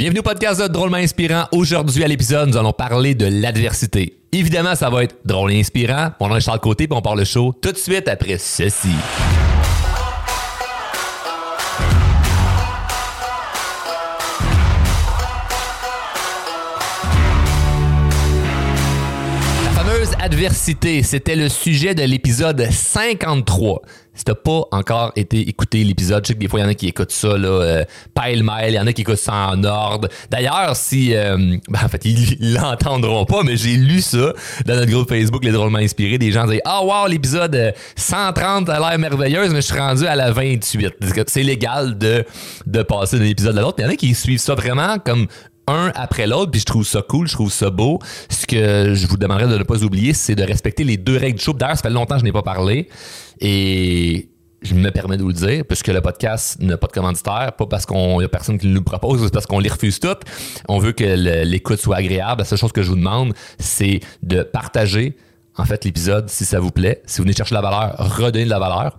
Bienvenue au podcast de Drôlement Inspirant. Aujourd'hui, à l'épisode, nous allons parler de l'adversité. Évidemment, ça va être drôle et inspirant. Nom est Charles Côté, puis on part le show tout de suite après ceci. La fameuse adversité, c'était le sujet de l'épisode 53. Si t'as pas encore été écouté l'épisode, je sais que des fois, il y en a qui écoutent ça, là, euh, pile-mile, il y en a qui écoutent ça en ordre. D'ailleurs, si... euh, ben, en fait, ils l'entendront pas, mais j'ai lu ça dans notre groupe Facebook, Les Drôlement Inspirés. Des gens disent « Ah, wow, l'épisode euh, 130 a l'air merveilleuse, mais je suis rendu à la 28. » C'est légal de, de passer d'un épisode à l'autre. Il y en a qui suivent ça vraiment comme un après l'autre, puis je trouve ça cool, je trouve ça beau. Ce que je vous demanderais de ne pas oublier, c'est de respecter les deux règles du show. D'ailleurs, ça fait longtemps que je n'ai pas parlé, et je me permets de vous le dire, puisque le podcast n'a pas de commanditaire, pas parce qu'on y a personne qui nous le propose, c'est parce qu'on les refuse toutes. On veut que l'écoute soit agréable. La seule chose que je vous demande, c'est de partager, en fait, l'épisode si ça vous plaît. Si vous venez chercher la valeur, redonnez de la valeur.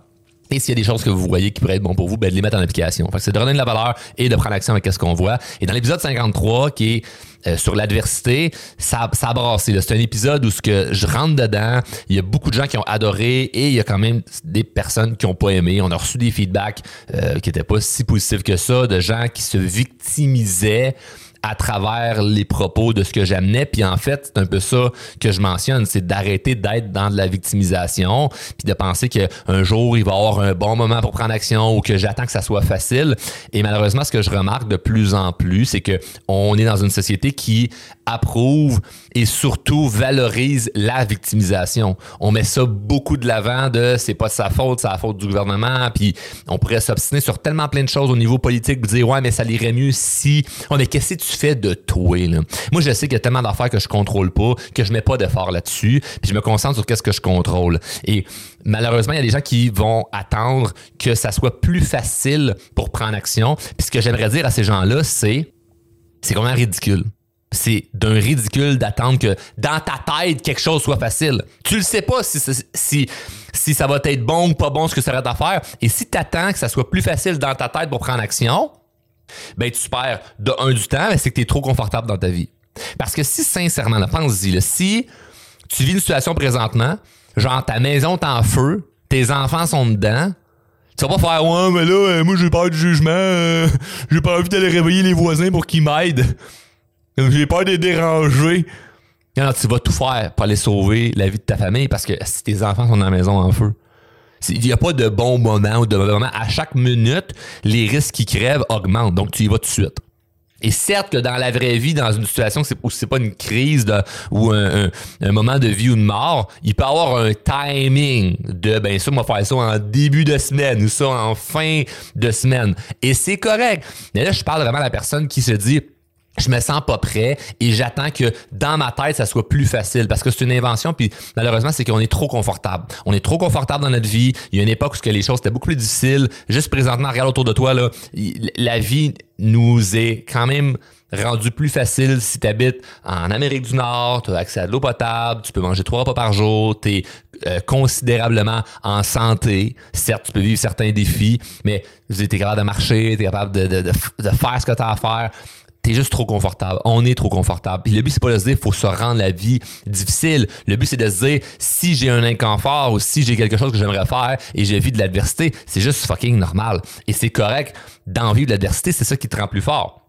Et s'il y a des choses que vous voyez qui pourraient être bon pour vous, ben, de les mettre en application. Fait que c'est de redonner de la valeur et de prendre action avec ce qu'on voit. Et dans l'épisode 53, qui est euh, sur l'adversité, ça, ça a brassé. C'est un épisode où ce que je rentre dedans, il y a beaucoup de gens qui ont adoré et il y a quand même des personnes qui ont pas aimé. On a reçu des feedbacks euh, qui étaient pas si positifs que ça, de gens qui se victimisaient à travers les propos de ce que j'amenais. Puis en fait, c'est un peu ça que je mentionne, c'est d'arrêter d'être dans de la victimisation, puis de penser qu'un jour, il va y avoir un bon moment pour prendre action ou que j'attends que ça soit facile. Et malheureusement, ce que je remarque de plus en plus, c'est que on est dans une société qui approuve et surtout valorise la victimisation. On met ça beaucoup de l'avant de c'est pas sa faute, c'est la faute du gouvernement, puis on pourrait s'obstiner sur tellement plein de choses au niveau politique, dire ouais, mais ça irait mieux si on mais qu'est-ce que tu fais de toi là? Moi, je sais qu'il y a tellement d'affaires que je contrôle pas, que je mets pas d'effort là-dessus, puis je me concentre sur qu'est-ce que je contrôle. Et malheureusement, il y a des gens qui vont attendre que ça soit plus facile pour prendre action. Puis ce que j'aimerais dire à ces gens-là, c'est c'est quand même ridicule. C'est d'un ridicule d'attendre que dans ta tête, quelque chose soit facile. Tu le sais pas si, ça va être bon ou pas bon ce que ça va à. Et si tu attends que ça soit plus facile dans ta tête pour prendre action, ben tu perds de un du temps, c'est que tu es trop confortable dans ta vie. Parce que si sincèrement, pense-y, si tu vis une situation présentement, genre ta maison est en feu, tes enfants sont dedans, tu vas pas faire ouais mais là euh, moi j'ai peur du jugement, euh, j'ai pas envie d'aller réveiller les voisins pour qu'ils m'aident. J'ai peur de les déranger. Non, tu vas tout faire pour aller sauver la vie de ta famille parce que si tes enfants sont dans la maison en feu. Il n'y a pas de bon moment ou de mauvais moment. À chaque minute, les risques qui crèvent augmentent. Donc, tu y vas tout de suite. Et certes que dans la vraie vie, dans une situation où c'est pas une crise ou un moment de vie ou de mort, il peut y avoir un timing de ben ça, on va faire ça en début de semaine ou ça en fin de semaine. Et c'est correct. Mais là, je parle vraiment à la personne qui se dit je me sens pas prêt et j'attends que dans ma tête ça soit plus facile parce que c'est une invention puis malheureusement c'est qu'on est trop confortable. On est trop confortable dans notre vie. Il y a une époque où les choses étaient beaucoup plus difficiles. Juste présentement regarde autour de toi là, la vie nous est quand même rendu plus facile si tu habites en Amérique du Nord, tu as accès à de l'eau potable, tu peux manger trois repas par jour, tu es considérablement en santé. Certes, tu peux vivre certains défis, mais tu es capable de marcher, tu es capable de, de- de de faire ce que tu as à faire t'es juste trop confortable. On est trop confortable. Puis le but, c'est pas de se dire, faut se rendre la vie difficile. Le but, c'est de se dire, si j'ai un inconfort ou si j'ai quelque chose que j'aimerais faire et j'ai vis de l'adversité, c'est juste fucking normal. Et c'est correct d'en vivre de l'adversité, c'est ça qui te rend plus fort.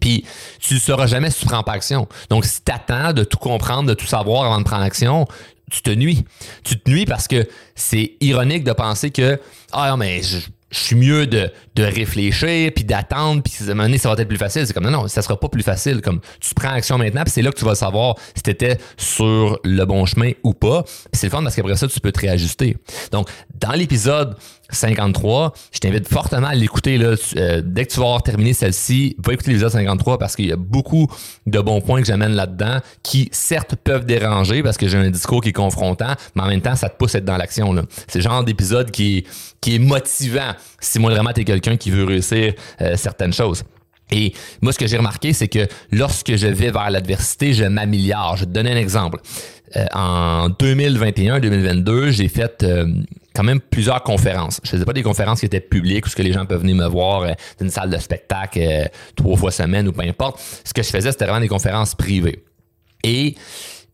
Puis tu ne sauras jamais si tu prends pas action. Donc si tu attends de tout comprendre, de tout savoir avant de prendre action, tu te nuis. Tu te nuis parce que c'est ironique de penser que ah mais je, je suis mieux de, de réfléchir puis d'attendre puis à un moment donné, ça va être plus facile. C'est comme non non, ça sera pas plus facile. Comme tu prends action maintenant puis c'est là que tu vas savoir si tu sur le bon chemin ou pas. C'est le fun parce qu'après ça tu peux te réajuster. Donc dans l'épisode 53. Je t'invite fortement à l'écouter. Là. Tu- euh, dès que tu vas avoir terminé celle-ci, va écouter l'épisode 53 parce qu'il y a beaucoup de bons points que j'amène là-dedans qui, certes, peuvent déranger parce que j'ai un discours qui est confrontant, mais en même temps, ça te pousse à être dans l'action. là. C'est le genre d'épisode qui est, qui est motivant si moi vraiment t'es quelqu'un qui veut réussir euh, certaines choses. Et moi, ce que j'ai remarqué, c'est que lorsque je vais vers l'adversité, je m'améliore. Je vais te donner un exemple. Euh, en 2021-2022, j'ai fait euh, quand même plusieurs conférences. Je faisais pas des conférences qui étaient publiques où ce que les gens peuvent venir me voir euh, dans une salle de spectacle trois fois semaine ou peu importe. Ce que je faisais, c'était vraiment des conférences privées. Et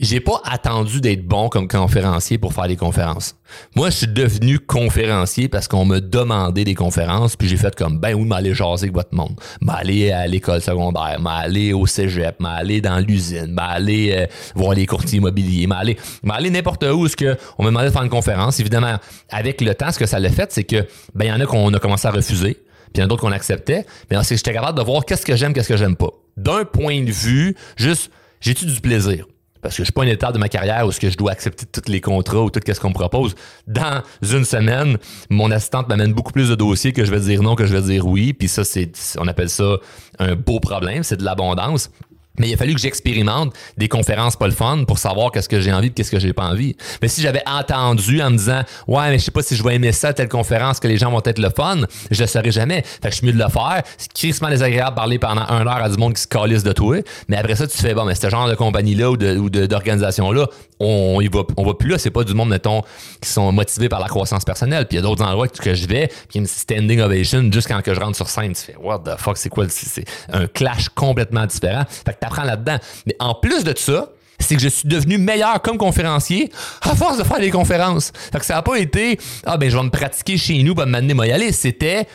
j'ai pas attendu d'être bon comme conférencier pour faire des conférences. Moi, je suis devenu conférencier parce qu'on me demandait des conférences, puis j'ai fait comme ben oui, m'aller jaser avec votre monde, m'aller à l'école secondaire, m'aller au cégep, m'aller dans l'usine, m'aller euh, voir les courtiers immobiliers, m'aller m'aller n'importe où ce que on me demandait de faire une conférence. Évidemment, avec le temps, ce que ça l'a fait, c'est que ben il y en a qu'on a commencé à refuser, puis il y en a d'autres qu'on acceptait, mais c'est que j'étais capable de voir qu'est-ce que j'aime, qu'est-ce que j'aime pas. D'un point de vue, juste j'ai-tu du plaisir? Parce que je suis pas une étape de ma carrière où ce que je dois accepter tous les contrats ou tout ce qu'on me propose. Dans une semaine, mon assistante m'amène beaucoup plus de dossiers que je vais dire non que je vais dire oui. Puis ça, c'est, on appelle ça un beau problème, c'est de l'abondance. Mais il a fallu que j'expérimente des conférences pas le fun pour savoir qu'est-ce que j'ai envie et qu'est-ce que j'ai pas envie. Mais si j'avais entendu en me disant ouais mais je sais pas si je vais aimer ça telle conférence que les gens vont être le fun, je le saurais jamais. Fait que je suis mieux de le faire. C'est crissement désagréable de parler pendant un heure à du monde qui se calisse de toi. Mais après ça tu fais bon mais ce genre de compagnie là ou d'organisation là, on y va on va plus là. C'est pas du monde mettons qui sont motivés par la croissance personnelle. Puis il y a d'autres endroits que je vais puis une standing ovation juste quand que je rentre sur scène tu fais what the fuck? C'est quoi c'est un clash complètement différent. Fait que t'apprends là-dedans. Mais en plus de ça, c'est que je suis devenu meilleur comme conférencier à force de faire des conférences. Fait que ça n'a pas été Ah ben je vais me pratiquer chez nous, pour m'amener moi y aller. C'était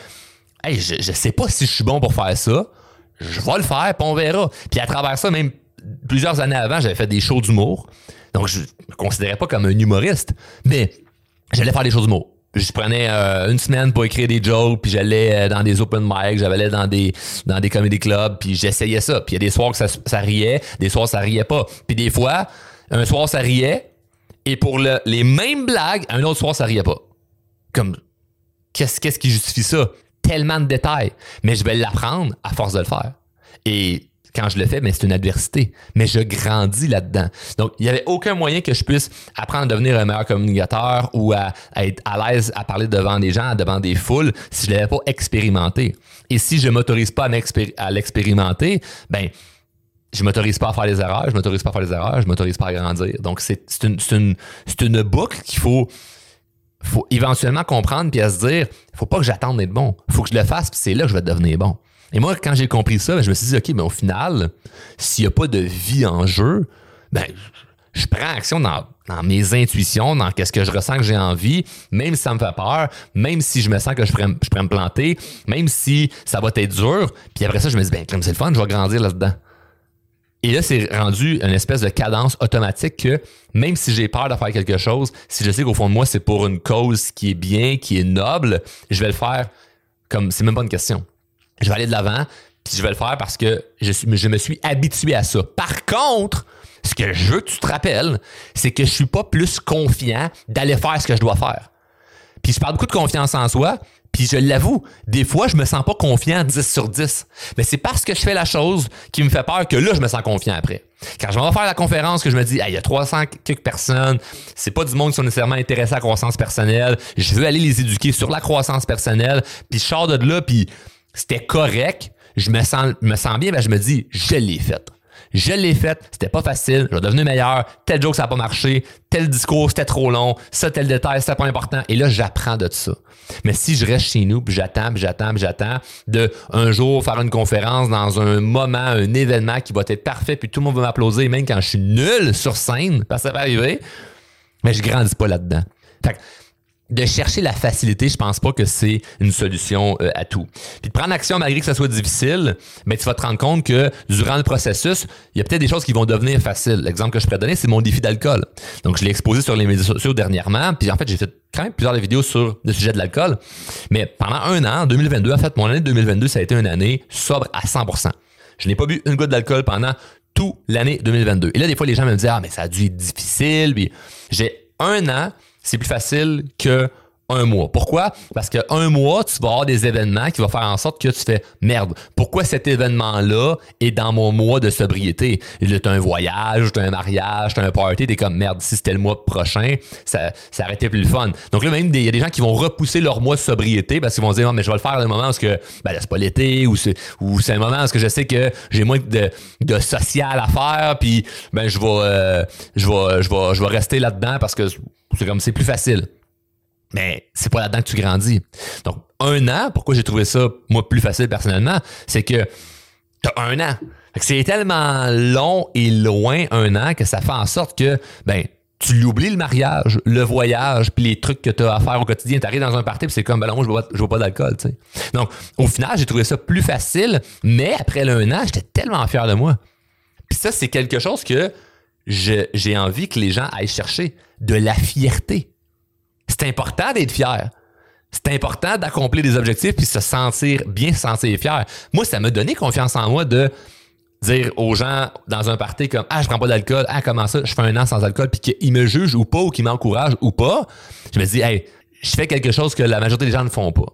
Hey, je, je sais pas si je suis bon pour faire ça. Je vais le faire, puis on verra. Puis à travers ça, même plusieurs années avant, j'avais fait des shows d'humour. Donc je me considérais pas comme un humoriste. Mais j'allais faire des shows d'humour je prenais euh, une semaine pour écrire des jokes, puis j'allais euh, dans des open mic, j'allais dans des dans des comedy clubs, puis j'essayais ça. Puis il y a des soirs que ça, ça riait, des soirs ça riait pas. Puis des fois, un soir ça riait, et pour le, les mêmes blagues, un autre soir ça riait pas. Comme qu'est-ce qu'est-ce qui justifie ça? Tellement de détails, mais je vais l'apprendre à force de le faire. Et quand je le fais, mais c'est une adversité. Mais je grandis là-dedans. Donc, il n'y avait aucun moyen que je puisse apprendre à devenir un meilleur communicateur ou à, être à l'aise à parler devant des gens, devant des foules, si je ne l'avais pas expérimenté. Et si je ne m'autorise pas à l'expérimenter, ben, je m'autorise pas à faire des erreurs, je m'autorise pas à faire erreurs, je m'autorise pas à grandir. Donc, c'est une, une, une boucle qu'il faut faut éventuellement comprendre puis à se dire, faut pas que j'attende d'être bon. Faut que je le fasse puis c'est là que je vais devenir bon. Et moi, quand j'ai compris ça, ben, je me suis dit, OK, mais au final, s'il n'y a pas de vie en jeu, ben, je prends action dans, mes intuitions, dans qu'est-ce que je ressens que j'ai envie, même si ça me fait peur, même si je me sens que je pourrais, me planter, même si ça va être dur. Puis après ça, je me dis, ben, c'est le fun, je vais grandir là-dedans. Et là, c'est rendu une espèce de cadence automatique que même si j'ai peur de faire quelque chose, si je sais qu'au fond de moi, c'est pour une cause qui est bien, qui est noble, je vais le faire comme c'est même pas une question je vais aller de l'avant, puis je vais le faire parce que je, suis, je me suis habitué à ça. Par contre, ce que je veux que tu te rappelles, c'est que je suis pas plus confiant d'aller faire ce que je dois faire. Puis je parle beaucoup de confiance en soi, puis je l'avoue, des fois, je me sens pas confiant 10 sur 10. Mais c'est parce que je fais la chose qui me fait peur que là, je me sens confiant après. Quand je vais faire la conférence, que je me dis, il y a 300 quelques personnes, c'est pas du monde qui sont nécessairement intéressés à la croissance personnelle, je veux aller les éduquer sur la croissance personnelle, puis je sors de là, puis c'était correct, je me sens, me sens bien, ben je me dis, je l'ai fait. Je l'ai fait, c'était pas facile, je vais devenir meilleur, tel joke ça n'a pas marché, tel discours c'était trop long, ça tel détail c'était pas important. Et là j'apprends de ça. Mais si je reste chez nous puis j'attends, puis j'attends, puis j'attends de un jour faire une conférence dans un moment, un événement qui va être parfait puis tout le monde va m'applaudir même quand je suis nul sur scène, parce que ça va arriver, mais je grandis pas là-dedans. Fait de chercher la facilité, je pense pas que c'est une solution euh, à tout. Puis de prendre action malgré que ça soit difficile, mais tu vas te rendre compte que durant le processus, il y a peut-être des choses qui vont devenir faciles. L'exemple que je pourrais donner, c'est mon défi d'alcool. Donc je l'ai exposé sur les médias sociaux dernièrement, puis en fait, j'ai fait quand même plusieurs vidéos sur le sujet de l'alcool. Mais pendant un an, en 2022, en fait, mon année 2022, ça a été une année sobre à 100%. Je n'ai pas bu une goutte d'alcool pendant toute l'année 2022. Et là, des fois, les gens me disent, ah, mais ça a dû être difficile. Puis j'ai un an c'est plus facile que un mois. Pourquoi? Parce que un mois, tu vas avoir des événements qui vont faire en sorte que tu fais merde. Pourquoi cet événement-là est dans mon mois de sobriété? T'as un voyage, t'as un mariage, t'as un party, t'es comme merde. Si c'était le mois prochain, ça, ça aurait été plus le fun. Donc là, même, il y a des gens qui vont repousser leur mois de sobriété parce qu'ils vont dire, mais je vais le faire à un moment où que, ben, c'est pas l'été ou c'est, ou c'est un moment où je sais que j'ai moins de, de social à faire puis, ben, je vais, euh, je vais, je vais, je vais rester là-dedans parce que c'est comme, c'est plus facile. Mais c'est pas là-dedans que tu grandis. Donc, un an, pourquoi j'ai trouvé ça, moi, plus facile personnellement, c'est que t'as un an. C'est tellement long et loin un an que ça fait en sorte que, ben, tu l'oublies le mariage, le voyage, puis les trucs que tu as à faire au quotidien. Tu arrives dans un party, puis c'est comme, ben je bois, je bois pas d'alcool, tu sais. Donc, au final, j'ai trouvé ça plus facile, mais après un an, j'étais tellement fier de moi. Puis ça, c'est quelque chose que j'ai envie que les gens aillent chercher, de la fierté. C'est important d'être fier. C'est important d'accomplir des objectifs puis se sentir bien, se sentir fier. Moi, ça m'a donné confiance en moi de dire aux gens dans un party comme ah je prends pas d'alcool ah comment ça je fais un an sans alcool puis qu'ils me jugent ou pas ou qu'ils m'encouragent ou pas je me dis hey je fais quelque chose que la majorité des gens ne font pas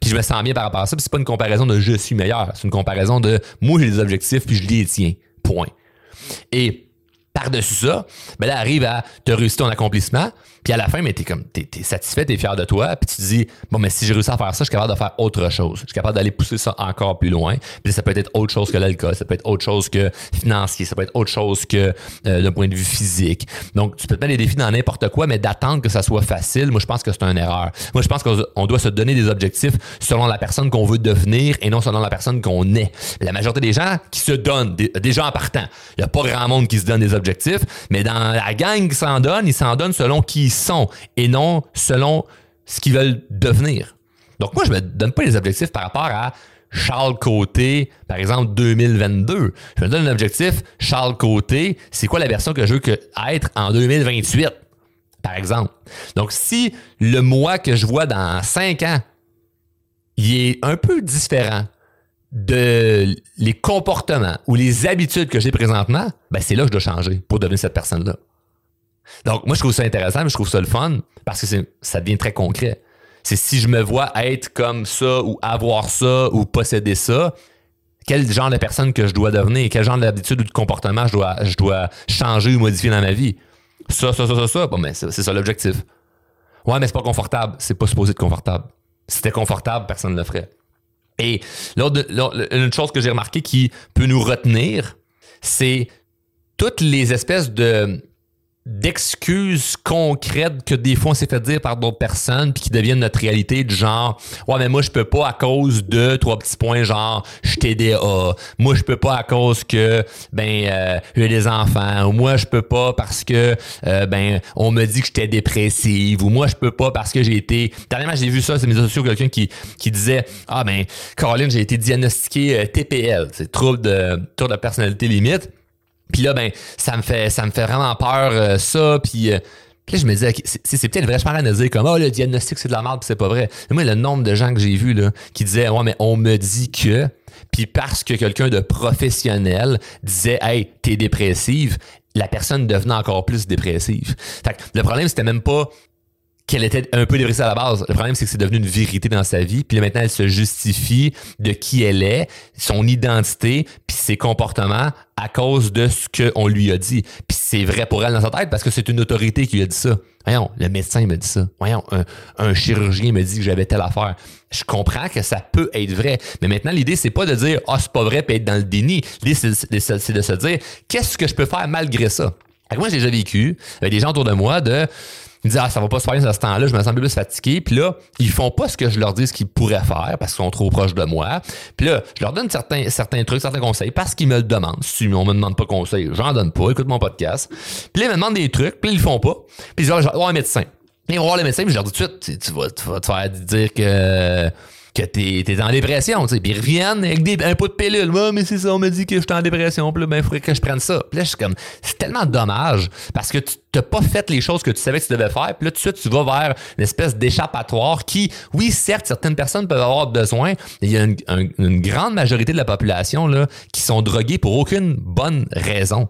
puis je me sens bien par rapport à ça puis c'est pas une comparaison de je suis meilleur c'est une comparaison de moi j'ai des objectifs puis je les tiens point et par-dessus ça ben là arrive à te réussir ton accomplissement puis à la fin, mais t'es comme, t'es, t'es satisfait, t'es fier de toi, puis tu te dis, bon, mais si j'ai réussi à faire ça, je suis capable de faire autre chose. Je suis capable d'aller pousser ça encore plus loin. Puis ça peut être autre chose que l'alcool, ça peut être autre chose que financier, ça peut être autre chose que euh, d'un point de vue physique. Donc, tu peux te mettre des défis dans n'importe quoi, mais d'attendre que ça soit facile, moi, je pense que c'est une erreur. Moi, je pense qu'on doit se donner des objectifs selon la personne qu'on veut devenir et non selon la personne qu'on est. La majorité des gens qui se donnent, des, en partant, il n'y a pas grand monde qui se donne des objectifs, mais dans la gang qui s'en donne, ils s'en donnent selon qui sont et non selon ce qu'ils veulent devenir. Donc moi, je me donne pas les objectifs par rapport à Charles Côté, par exemple 2022. Je me donne un objectif, Charles Côté, c'est quoi la version que je veux être en 2028, par exemple? Donc si le mois que je vois dans 5 ans, il est un peu différent de les comportements ou les habitudes que j'ai présentement, ben c'est là que je dois changer pour devenir cette personne-là. Donc, moi, je trouve ça intéressant, mais je trouve ça le fun parce que ça devient très concret. C'est si je me vois être comme ça ou avoir ça ou posséder ça, quel genre de personne que je dois devenir, quel genre d'habitude ou de comportement je dois, je dois changer ou modifier dans ma vie? Ça, ça, ça, ça, ça, bon, ben, c'est ça l'objectif. Ouais, mais c'est pas confortable. C'est pas supposé être confortable. Si c'était confortable, personne ne le ferait. Et une chose que j'ai remarqué qui peut nous retenir, c'est toutes les espèces de d'excuses concrètes que des fois on s'est fait dire par d'autres personnes puis qui deviennent notre réalité du genre ouais mais moi je peux pas à cause de trois petits points genre je TDA moi je peux pas à cause que ben euh, j'ai des enfants. Ou moi je peux pas parce que euh, ben on me dit que j'étais dépressive. Ou moi je peux pas parce que j'ai été dernièrement j'ai vu ça c'est mes sociaux quelqu'un qui qui disait ah ben Caroline j'ai été diagnostiqué euh, TPL c'est trouble de trouble de personnalité limite puis là, ben, ça me fait, ça me fait vraiment peur, euh, ça. Puis, euh, là, je me disais, c'est, peut-être vrai, je à dire comme, oh, le diagnostic, c'est de la merde, puis c'est pas vrai. Moi, le nombre de gens que j'ai vus, là, qui disaient, ouais, mais on me dit que, puis parce que quelqu'un de professionnel disait, hey, t'es dépressive, la personne devenait encore plus dépressive. Fait que le problème, c'était même pas qu'elle était un peu dépressive à la base. Le problème, c'est que c'est devenu une vérité dans sa vie. Puis là, maintenant, elle se justifie de qui elle est, son identité, puis ses comportements à cause de ce qu'on lui a dit. Puis c'est vrai pour elle dans sa tête parce que c'est une autorité qui lui a dit ça. Voyons, le médecin me dit ça. Voyons, un, chirurgien me dit que j'avais telle affaire. Je comprends que ça peut être vrai. Mais maintenant, l'idée, c'est pas de dire, ah, oh, c'est pas vrai, puis être dans le déni. L'idée, c'est de se dire, qu'est-ce que je peux faire malgré ça? moi, j'ai déjà vécu avec des gens autour de moi de ils disent, ah, ça va pas se faire à ce temps-là, je me sens plus fatigué. Puis là, ils font pas ce que je leur dis ce qu'ils pourraient faire parce qu'ils sont trop proches de moi. Puis là, je leur donne certains, certains trucs, certains conseils parce qu'ils me le demandent. Si on me demande pas conseil, j'en donne pas. Écoute mon podcast. Puis là, ils me demandent des trucs, puis ils le font pas. Puis ils disent, ah, un médecin. Ils vont voir le médecin, puis je leur dis tout de suite, tu vas, tu vas te faire dire que que t'es es en dépression, tu sais. Puis ils reviennent avec des, un pot de pilule. Ouais, mais c'est ça, on me dit que je suis en dépression. Puis là, ben, il faudrait que je prenne ça. Puis là, je suis comme, c'est tellement dommage parce que tu t'as pas fait les choses que tu savais que tu devais faire. Puis là, tout de suite, tu vas vers une espèce d'échappatoire qui, oui, certes, certaines personnes peuvent avoir besoin. Il y a une, une grande majorité de la population, là, qui sont droguées pour aucune bonne raison.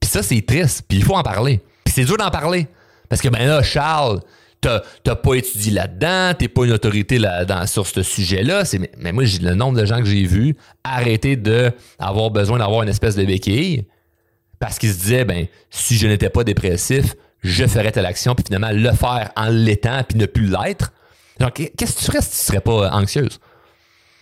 Puis ça, c'est triste. Puis il faut en parler. Puis c'est dur d'en parler. Parce que, ben là, Charles, t'as pas étudié là-dedans, t'es pas une autorité là sur ce sujet-là. C'est, mais moi, le nombre de gens que j'ai vus arrêter de avoir besoin d'avoir une espèce de béquille parce qu'ils se disaient, ben, si je n'étais pas dépressif, je ferais telle action, puis finalement le faire en l'étant, puis ne plus l'être. Genre, qu'est-ce que tu ferais si tu serais pas anxieuse?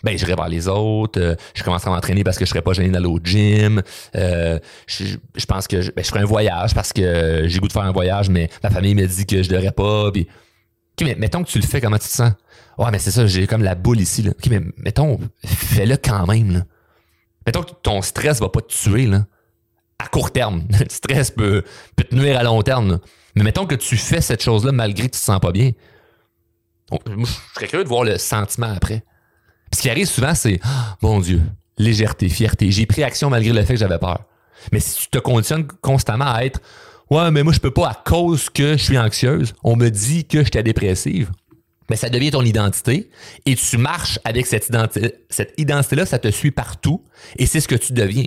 Ben j'irai voir les autres, euh, je commencerai à m'entraîner parce que je serais pas gêné d'aller au gym. Euh, je, pense que je, ben, je ferai un voyage parce que j'ai goût de faire un voyage, mais ma famille me dit que je devrais pas. Puis, mais mettons que tu le fais, comment tu te sens? Ouais, mais c'est ça, j'ai comme la boule ici. Là. OK, mais mettons, fais-le quand même. Mettons que ton stress va pas te tuer là. à court terme. Le stress peut, peut te nuire à long terme. Mais mettons que tu fais cette chose-là malgré que tu te sens pas bien. je serais curieux de voir le sentiment après. Ce qui arrive souvent, c'est oh, Mon Dieu, légèreté, fierté. J'ai pris action malgré le fait que j'avais peur. Mais si tu te conditionnes constamment à être Ouais, mais moi, je peux pas à cause que je suis anxieuse. On me dit que j'étais dépressive. Mais ça devient ton identité et tu marches avec cette identité. Cette identité-là, ça te suit partout et c'est ce que tu deviens.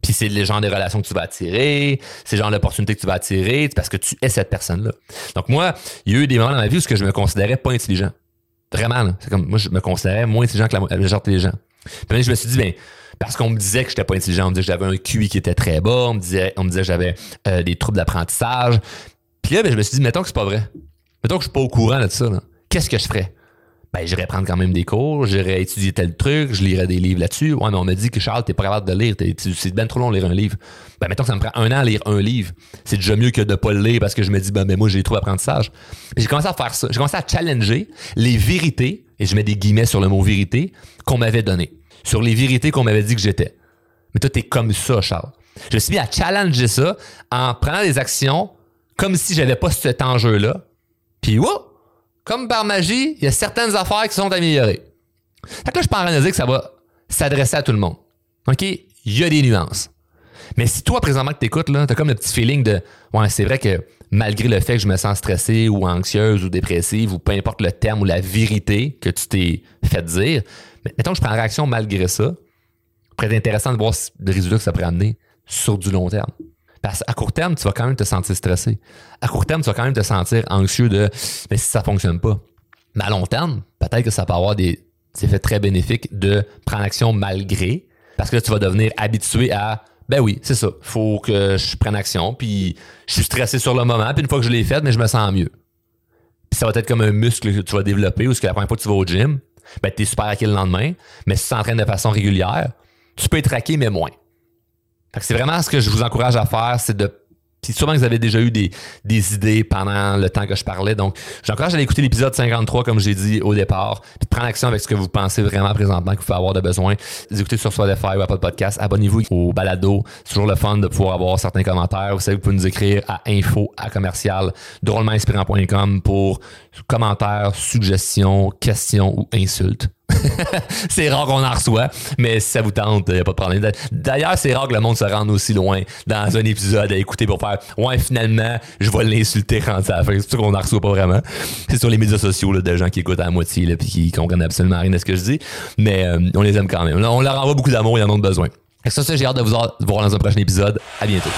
Puis c'est le genre de relations que tu vas attirer, c'est le genre d'opportunités que tu vas attirer parce que tu es cette personne-là. Donc moi, il y a eu des moments dans ma vie où je me considérais pas intelligent. Vraiment, c'est comme moi je me considérais moins intelligent que la majorité des gens. Puis je me suis dit ben parce qu'on me disait que j'étais pas intelligent, on me disait que j'avais un QI qui était très bas, on me disait on me disait que j'avais euh, des troubles d'apprentissage. Puis là ben, je me suis dit mettons que c'est pas vrai. Mettons que je suis pas au courant de ça. Qu'est-ce que je ferais? Ben j'irais prendre quand même des cours, j'irais étudier tel truc, je lirais des livres là-dessus. Ouais, mais on m'a dit que Charles, t'es pas capable de lire, c'est bien trop long de lire un livre. Ben mettons que ça me prend un an à lire un livre. C'est déjà mieux que de pas le lire parce que je me dis ben, ben moi j'ai trop d'apprentissage. J'ai commencé à faire ça. J'ai commencé à challenger les vérités, et je mets des guillemets sur le mot vérité, qu'on m'avait donné. Sur les vérités qu'on m'avait dit que j'étais. Mais toi, t'es comme ça, Charles. Je me suis mis à challenger ça en prenant des actions comme si j'avais pas cet enjeu-là. Puis, wow! Comme par magie, il y a certaines affaires qui sont améliorées. Fait que là, je pense à dire que ça va s'adresser à tout le monde. OK? Il y a des nuances. Mais si toi, présentement, que t'écoutes, là, t'as comme le petit feeling de, ouais, c'est vrai que malgré le fait que je me sens stressé ou anxieuse ou dépressive ou peu importe le terme ou la vérité que tu t'es fait dire, mais mettons que je prends réaction malgré ça, pourrait être intéressant de voir le résultat que ça pourrait amener sur du long terme. Parce qu'à court terme, tu vas quand même te sentir stressé. À court terme, tu vas quand même te sentir anxieux de mais si ça fonctionne pas. Mais à long terme, peut-être que ça peut avoir des, effets très bénéfiques de prendre action malgré. Parce que tu vas devenir habitué à ben oui, c'est ça. Faut que je prenne action. Puis je suis stressé sur le moment. Puis une fois que je l'ai fait, mais je me sens mieux. Puis ça va être comme un muscle que tu vas développer ou ce que la première fois que tu vas au gym, ben es super acquis le lendemain. Mais si tu t'entraînes de façon régulière, tu peux être raqué, mais moins c'est vraiment ce que je vous encourage à faire, c'est de puis sûrement que vous avez déjà eu des, des idées pendant le temps que je parlais. Donc, j'encourage à aller écouter l'épisode 53, comme j'ai dit au départ, puis de prendre action avec ce que vous pensez vraiment présentement que vous pouvez avoir de besoin. Écoutez sur Spotify ou Apple Podcast. Abonnez-vous au balado. C'est toujours le fun de pouvoir avoir certains commentaires. Vous savez, vous pouvez nous écrire à info à commercial drôlementinspirant.com pour commentaires, suggestions, questions ou insultes. c'est rare qu'on en reçoit, mais si ça vous tente, il n'y a pas de problème. D'ailleurs, c'est rare que le monde se rende aussi loin dans un épisode à écouter pour faire Ouais, finalement, je vais l'insulter quand ça. C'est sûr qu'on n'en reçoit pas vraiment. C'est sur les médias sociaux là, de gens qui écoutent à la moitié et qui comprennent absolument rien de ce que je dis, mais euh, on les aime quand même. on leur envoie beaucoup d'amour, ils en ont besoin. Et ça, ça j'ai hâte de vous voir dans un prochain épisode. À bientôt.